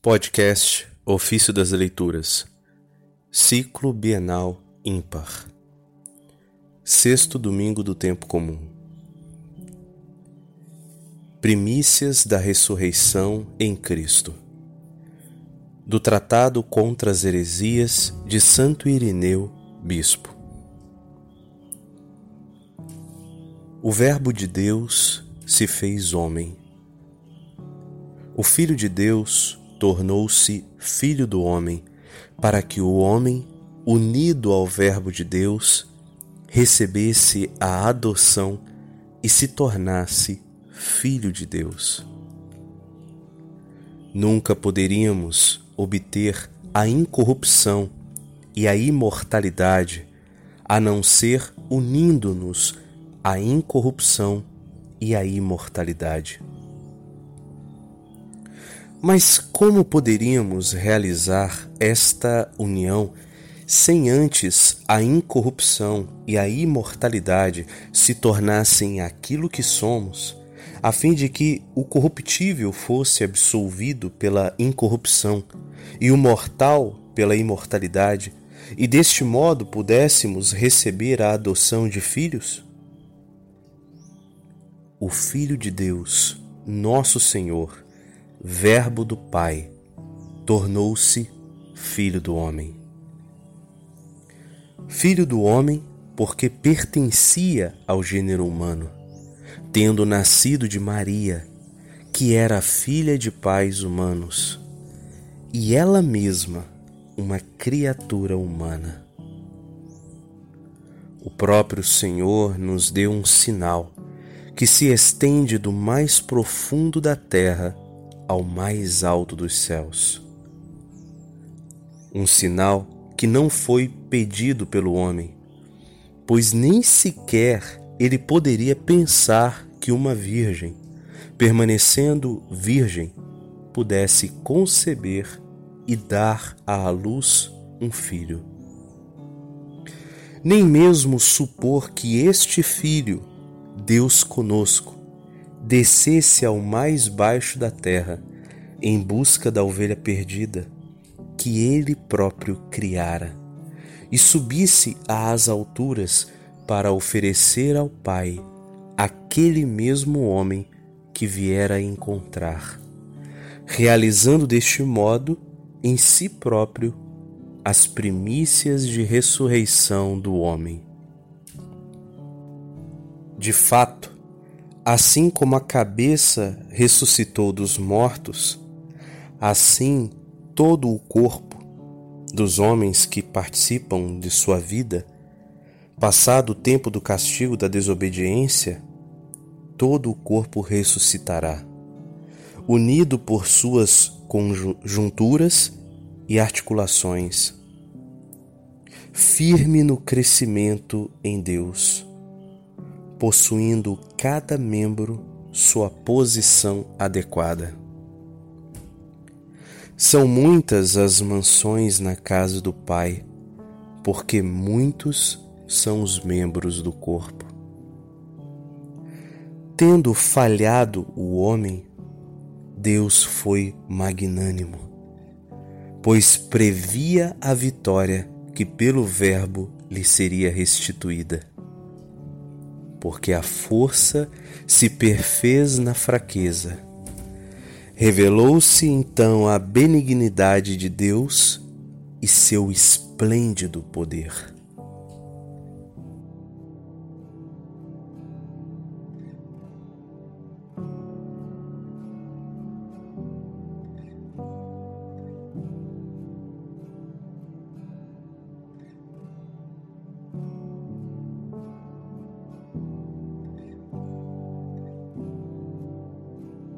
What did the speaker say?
Podcast Ofício das Leituras. Ciclo Bienal Ímpar. Sexto domingo do tempo comum. Primícias da ressurreição em Cristo. Do Tratado contra as Heresias de Santo Irineu, Bispo. O Verbo de Deus se fez homem. O Filho de Deus tornou-se filho do homem, para que o homem, unido ao Verbo de Deus, recebesse a adoção e se tornasse filho de Deus. Nunca poderíamos obter a incorrupção e a imortalidade a não ser unindo-nos à incorrupção e à imortalidade. Mas como poderíamos realizar esta união sem antes a incorrupção e a imortalidade se tornassem aquilo que somos, a fim de que o corruptível fosse absolvido pela incorrupção e o mortal pela imortalidade, e deste modo pudéssemos receber a adoção de filhos? O Filho de Deus, nosso Senhor, Verbo do Pai, tornou-se Filho do Homem. Filho do Homem, porque pertencia ao gênero humano, tendo nascido de Maria, que era filha de pais humanos, e ela mesma uma criatura humana. O próprio Senhor nos deu um sinal que se estende do mais profundo da terra ao mais alto dos céus. Um sinal que não foi pedido pelo homem, pois nem sequer ele poderia pensar que uma virgem, permanecendo virgem, pudesse conceber e dar à luz um filho. Nem mesmo supor que este filho, Deus conosco, descesse ao mais baixo da terra em busca da ovelha perdida que ele próprio criara e subisse às alturas para oferecer ao Pai aquele mesmo homem que viera encontrar, realizando deste modo em si próprio as primícias de ressurreição do homem. De fato, Assim como a cabeça ressuscitou dos mortos, assim todo o corpo dos homens que participam de sua vida, passado o tempo do castigo da desobediência, todo o corpo ressuscitará, unido por suas conjunturas e articulações, firme no crescimento em Deus possuindo cada membro sua posição adequada. São muitas as mansões na casa do Pai, porque muitos são os membros do corpo. Tendo falhado o homem, Deus foi magnânimo, pois previa a vitória que pelo Verbo lhe seria restituída porque a força se perfez na fraqueza. Revelou-se então a benignidade de Deus e seu esplêndido poder.